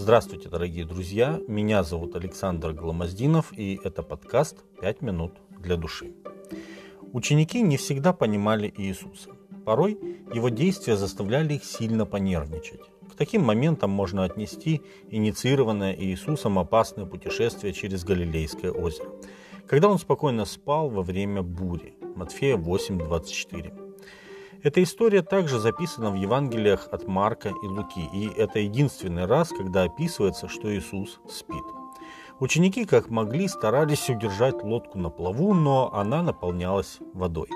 Здравствуйте, дорогие друзья! Меня зовут Александр Гломоздинов, и это подкаст «Пять минут для души». Ученики не всегда понимали Иисуса. Порой его действия заставляли их сильно понервничать. К таким моментам можно отнести инициированное Иисусом опасное путешествие через Галилейское озеро, когда он спокойно спал во время бури. Матфея 8:24. Эта история также записана в Евангелиях от Марка и Луки, и это единственный раз, когда описывается, что Иисус спит. Ученики, как могли, старались удержать лодку на плаву, но она наполнялась водой.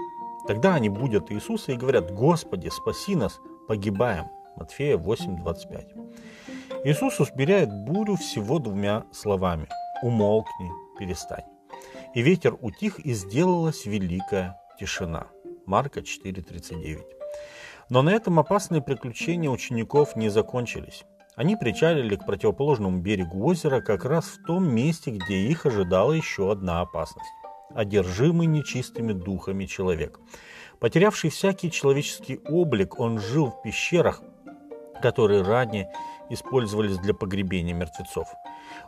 Тогда они будут Иисуса и говорят, «Господи, спаси нас, погибаем». Матфея 8:25. Иисус усмиряет бурю всего двумя словами «Умолкни, перестань». И ветер утих, и сделалась великая тишина. Марка 4.39. Но на этом опасные приключения учеников не закончились. Они причалили к противоположному берегу озера как раз в том месте, где их ожидала еще одна опасность. Одержимый нечистыми духами человек. Потерявший всякий человеческий облик, он жил в пещерах, которые ранее использовались для погребения мертвецов.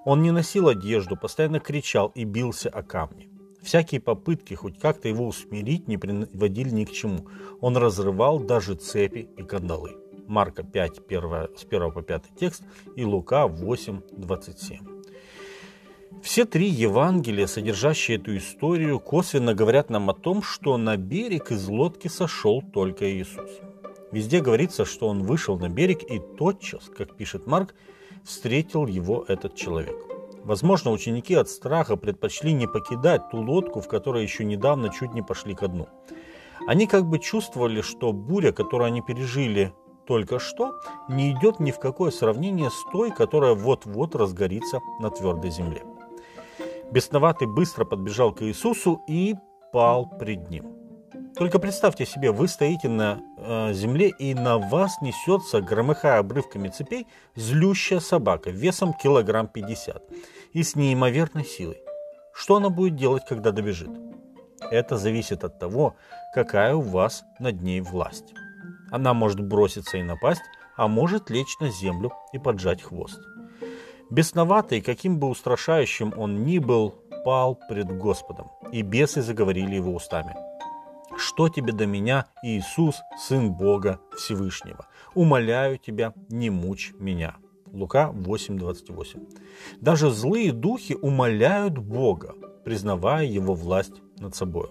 Он не носил одежду, постоянно кричал и бился о камни. Всякие попытки хоть как-то его усмирить не приводили ни к чему. Он разрывал даже цепи и кандалы. Марка 5, 1, с 1 по 5 текст и Лука 8, 27. Все три Евангелия, содержащие эту историю, косвенно говорят нам о том, что на берег из лодки сошел только Иисус. Везде говорится, что он вышел на берег и тотчас, как пишет Марк, встретил его этот человек – Возможно, ученики от страха предпочли не покидать ту лодку, в которой еще недавно чуть не пошли ко дну. Они как бы чувствовали, что буря, которую они пережили только что, не идет ни в какое сравнение с той, которая вот-вот разгорится на твердой земле. Бесноватый быстро подбежал к Иисусу и пал пред ним. Только представьте себе, вы стоите на э, земле, и на вас несется, громыхая обрывками цепей, злющая собака весом килограмм 50 и с неимоверной силой. Что она будет делать, когда добежит? Это зависит от того, какая у вас над ней власть. Она может броситься и напасть, а может лечь на землю и поджать хвост. Бесноватый, каким бы устрашающим он ни был, пал пред Господом, и бесы заговорили его устами – что тебе до меня, Иисус, Сын Бога Всевышнего? Умоляю тебя, не мучь меня. Лука 8:28. Даже злые духи умоляют Бога, признавая Его власть над собой.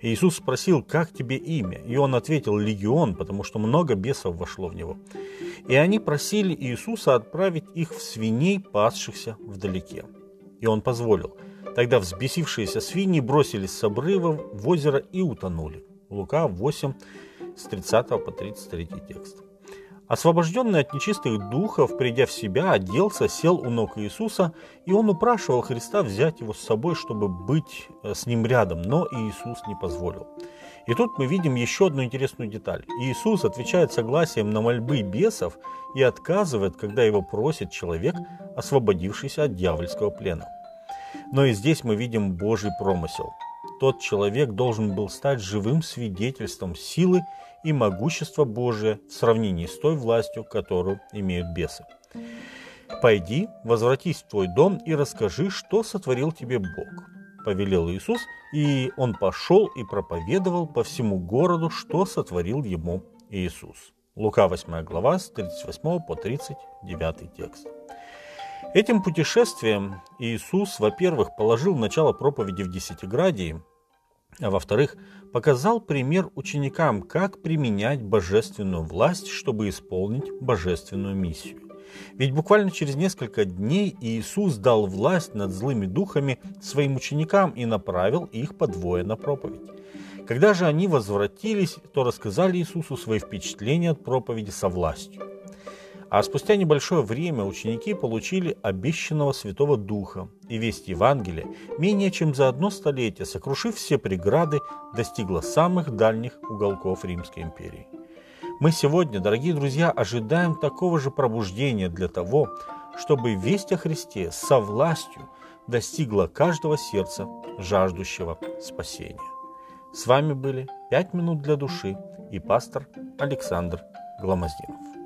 Иисус спросил, как тебе имя? И он ответил, легион, потому что много бесов вошло в него. И они просили Иисуса отправить их в свиней, пасшихся вдалеке. И он позволил – Тогда взбесившиеся свиньи бросились с обрыва в озеро и утонули. Лука 8, с 30 по 33 текст. Освобожденный от нечистых духов, придя в себя, оделся, сел у ног Иисуса, и он упрашивал Христа взять его с собой, чтобы быть э, с ним рядом, но Иисус не позволил. И тут мы видим еще одну интересную деталь. Иисус отвечает согласием на мольбы бесов и отказывает, когда его просит человек, освободившийся от дьявольского плена. Но и здесь мы видим Божий промысел. Тот человек должен был стать живым свидетельством силы и могущества Божия в сравнении с той властью, которую имеют бесы. «Пойди, возвратись в твой дом и расскажи, что сотворил тебе Бог», – повелел Иисус, и он пошел и проповедовал по всему городу, что сотворил ему Иисус. Лука 8 глава с 38 по 39 текст. Этим путешествием Иисус, во-первых, положил начало проповеди в Десятиградии, а во-вторых, показал пример ученикам, как применять божественную власть, чтобы исполнить божественную миссию. Ведь буквально через несколько дней Иисус дал власть над злыми духами своим ученикам и направил их подвое на проповедь. Когда же они возвратились, то рассказали Иисусу свои впечатления от проповеди со властью. А спустя небольшое время ученики получили обещанного Святого Духа, и весть Евангелия, менее чем за одно столетие, сокрушив все преграды, достигла самых дальних уголков Римской империи. Мы сегодня, дорогие друзья, ожидаем такого же пробуждения для того, чтобы весть о Христе со властью достигла каждого сердца, жаждущего спасения. С вами были «Пять минут для души» и пастор Александр Гломоздинов.